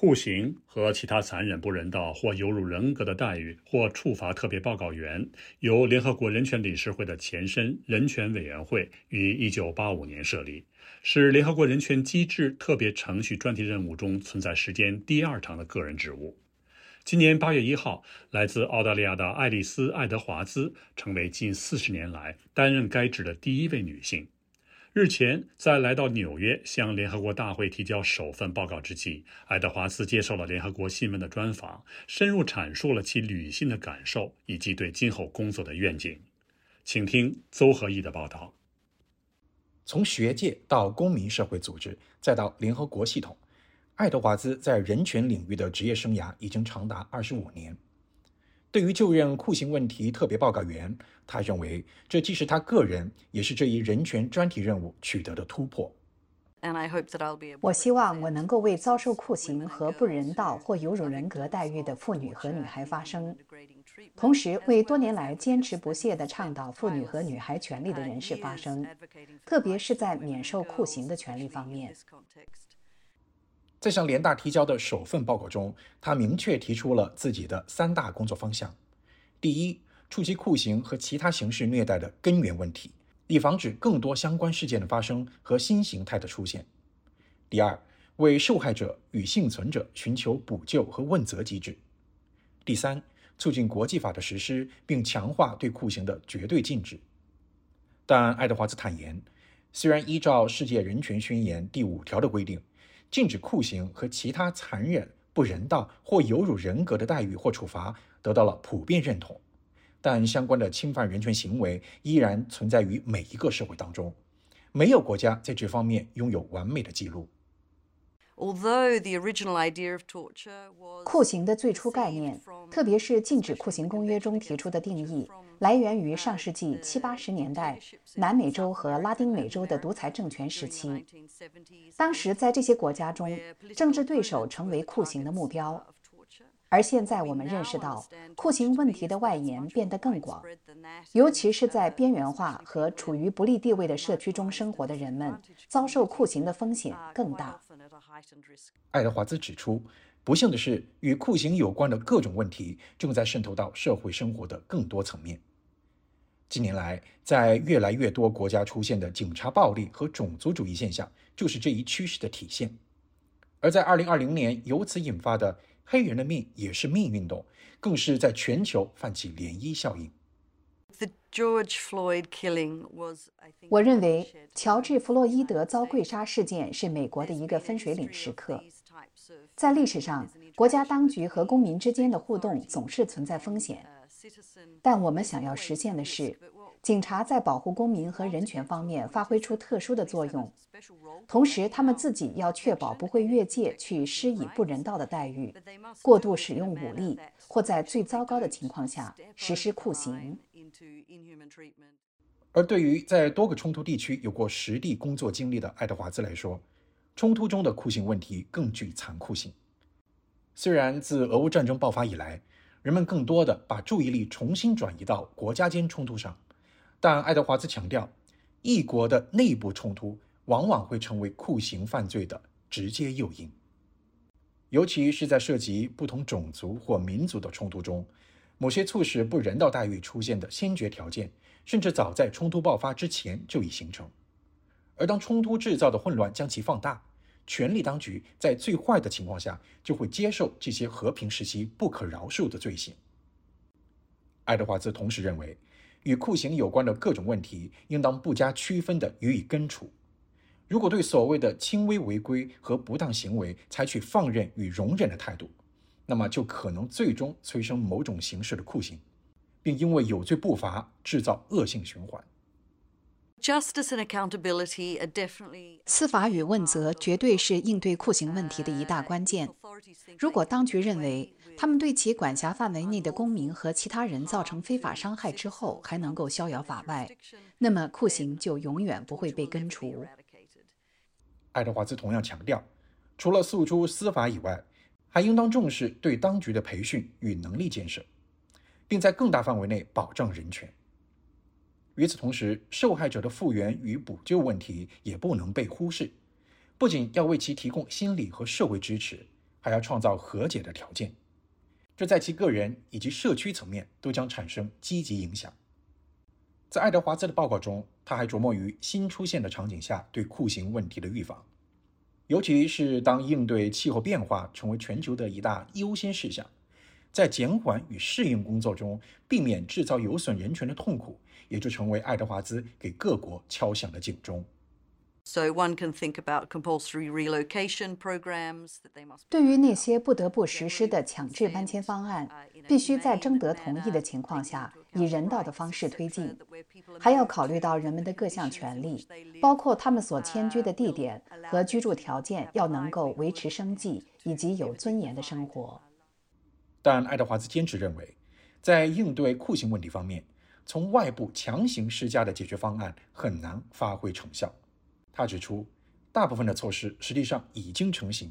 酷刑和其他残忍、不人道或有辱人格的待遇或处罚特别报告员，由联合国人权理事会的前身人权委员会于1985年设立，是联合国人权机制特别程序专题任务中存在时间第二长的个人职务。今年8月1号，来自澳大利亚的爱丽丝·爱德华兹成为近四十年来担任该职的第一位女性。日前，在来到纽约向联合国大会提交首份报告之际，爱德华兹接受了联合国新闻的专访，深入阐述了其旅行的感受以及对今后工作的愿景。请听邹和义的报道。从学界到公民社会组织，再到联合国系统，爱德华兹在人权领域的职业生涯已经长达二十五年。对于就任酷刑问题特别报告员，他认为这既是他个人，也是这一人权专题任务取得的突破。我希望我能够为遭受酷刑和不人道或有辱人格待遇的妇女和女孩发声，同时为多年来坚持不懈地倡导妇女和女孩权利的人士发声，特别是在免受酷刑的权利方面。在向联大提交的首份报告中，他明确提出了自己的三大工作方向：第一，触及酷刑和其他形式虐待的根源问题，以防止更多相关事件的发生和新形态的出现；第二，为受害者与幸存者寻求补救和问责机制；第三，促进国际法的实施，并强化对酷刑的绝对禁止。但爱德华兹坦言，虽然依照世界人权宣言第五条的规定，禁止酷刑和其他残忍、不人道或有辱人格的待遇或处罚得到了普遍认同，但相关的侵犯人权行为依然存在于每一个社会当中。没有国家在这方面拥有完美的记录。酷刑的最初概念，特别是禁止酷刑公约中提出的定义，来源于上世纪七八十年代南美洲和拉丁美洲的独裁政权时期。当时在这些国家中，政治对手成为酷刑的目标。而现在我们认识到，酷刑问题的外延变得更广，尤其是在边缘化和处于不利地位的社区中生活的人们，遭受酷刑的风险更大。爱德华兹指出，不幸的是，与酷刑有关的各种问题正在渗透到社会生活的更多层面。近年来，在越来越多国家出现的警察暴力和种族主义现象，就是这一趋势的体现。而在2020年由此引发的黑人的命也是命运动，更是在全球泛起涟漪效应。The George Floyd killing was，我认为乔治·弗洛伊德遭跪杀事件是美国的一个分水岭时刻。在历史上，国家当局和公民之间的互动总是存在风险，但我们想要实现的是。警察在保护公民和人权方面发挥出特殊的作用，同时他们自己要确保不会越界去施以不人道的待遇、过度使用武力或在最糟糕的情况下实施酷刑。而对于在多个冲突地区有过实地工作经历的爱德华兹来说，冲突中的酷刑问题更具残酷性。虽然自俄乌战争爆发以来，人们更多的把注意力重新转移到国家间冲突上。但爱德华兹强调，一国的内部冲突往往会成为酷刑犯罪的直接诱因，尤其是在涉及不同种族或民族的冲突中，某些促使不人道待遇出现的先决条件，甚至早在冲突爆发之前就已形成。而当冲突制造的混乱将其放大，权力当局在最坏的情况下就会接受这些和平时期不可饶恕的罪行。爱德华兹同时认为。与酷刑有关的各种问题，应当不加区分地予以根除。如果对所谓的轻微违规和不当行为采取放任与容忍的态度，那么就可能最终催生某种形式的酷刑，并因为有罪不罚制造恶性循环。司法与问责绝对是应对酷刑问题的一大关键。如果当局认为，他们对其管辖范围内的公民和其他人造成非法伤害之后还能够逍遥法外，那么酷刑就永远不会被根除。爱德华兹同样强调，除了诉诸司法以外，还应当重视对当局的培训与能力建设，并在更大范围内保障人权。与此同时，受害者的复原与补救问题也不能被忽视，不仅要为其提供心理和社会支持。还要创造和解的条件，这在其个人以及社区层面都将产生积极影响。在爱德华兹的报告中，他还琢磨于新出现的场景下对酷刑问题的预防，尤其是当应对气候变化成为全球的一大优先事项，在减缓与适应工作中避免制造有损人权的痛苦，也就成为爱德华兹给各国敲响的警钟。对于那些不得不实施的强制搬迁方案，必须在征得同意的情况下，以人道的方式推进。还要考虑到人们的各项权利，包括他们所迁居的地点和居住条件要能够维持生计以及有尊严的生活。但爱德华兹坚持认为，在应对酷刑问题方面，从外部强行施加的解决方案很难发挥成效。他指出，大部分的措施实际上已经成型。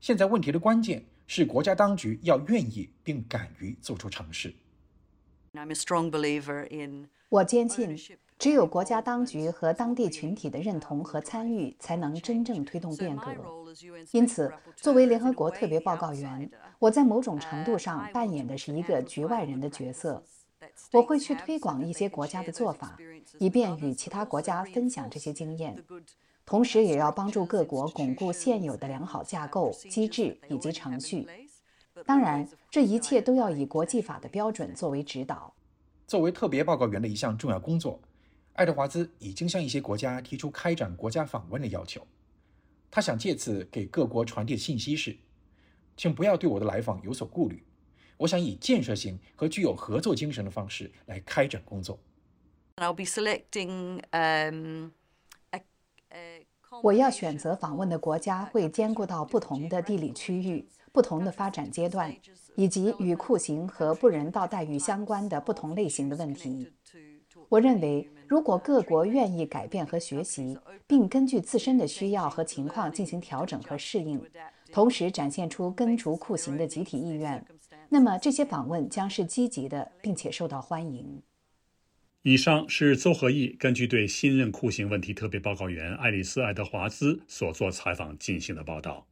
现在问题的关键是国家当局要愿意并敢于做出尝试。我坚信，只有国家当局和当地群体的认同和参与，才能真正推动变革。因此，作为联合国特别报告员，我在某种程度上扮演的是一个局外人的角色。我会去推广一些国家的做法，以便与其他国家分享这些经验，同时也要帮助各国巩固现有的良好架构、机制以及程序。当然，这一切都要以国际法的标准作为指导。作为特别报告员的一项重要工作，爱德华兹已经向一些国家提出开展国家访问的要求。他想借此给各国传递的信息是：请不要对我的来访有所顾虑。我想以建设性和具有合作精神的方式来开展工作。我要选择访问的国家会兼顾到不同的地理区域、不同的发展阶段，以及与酷刑和不人道待遇相关的不同类型的问题。我认为，如果各国愿意改变和学习，并根据自身的需要和情况进行调整和适应，同时展现出根除酷刑的集体意愿。那么这些访问将是积极的，并且受到欢迎。以上是邹和义根据对新任酷刑问题特别报告员爱丽丝·爱德华兹所做采访进行的报道。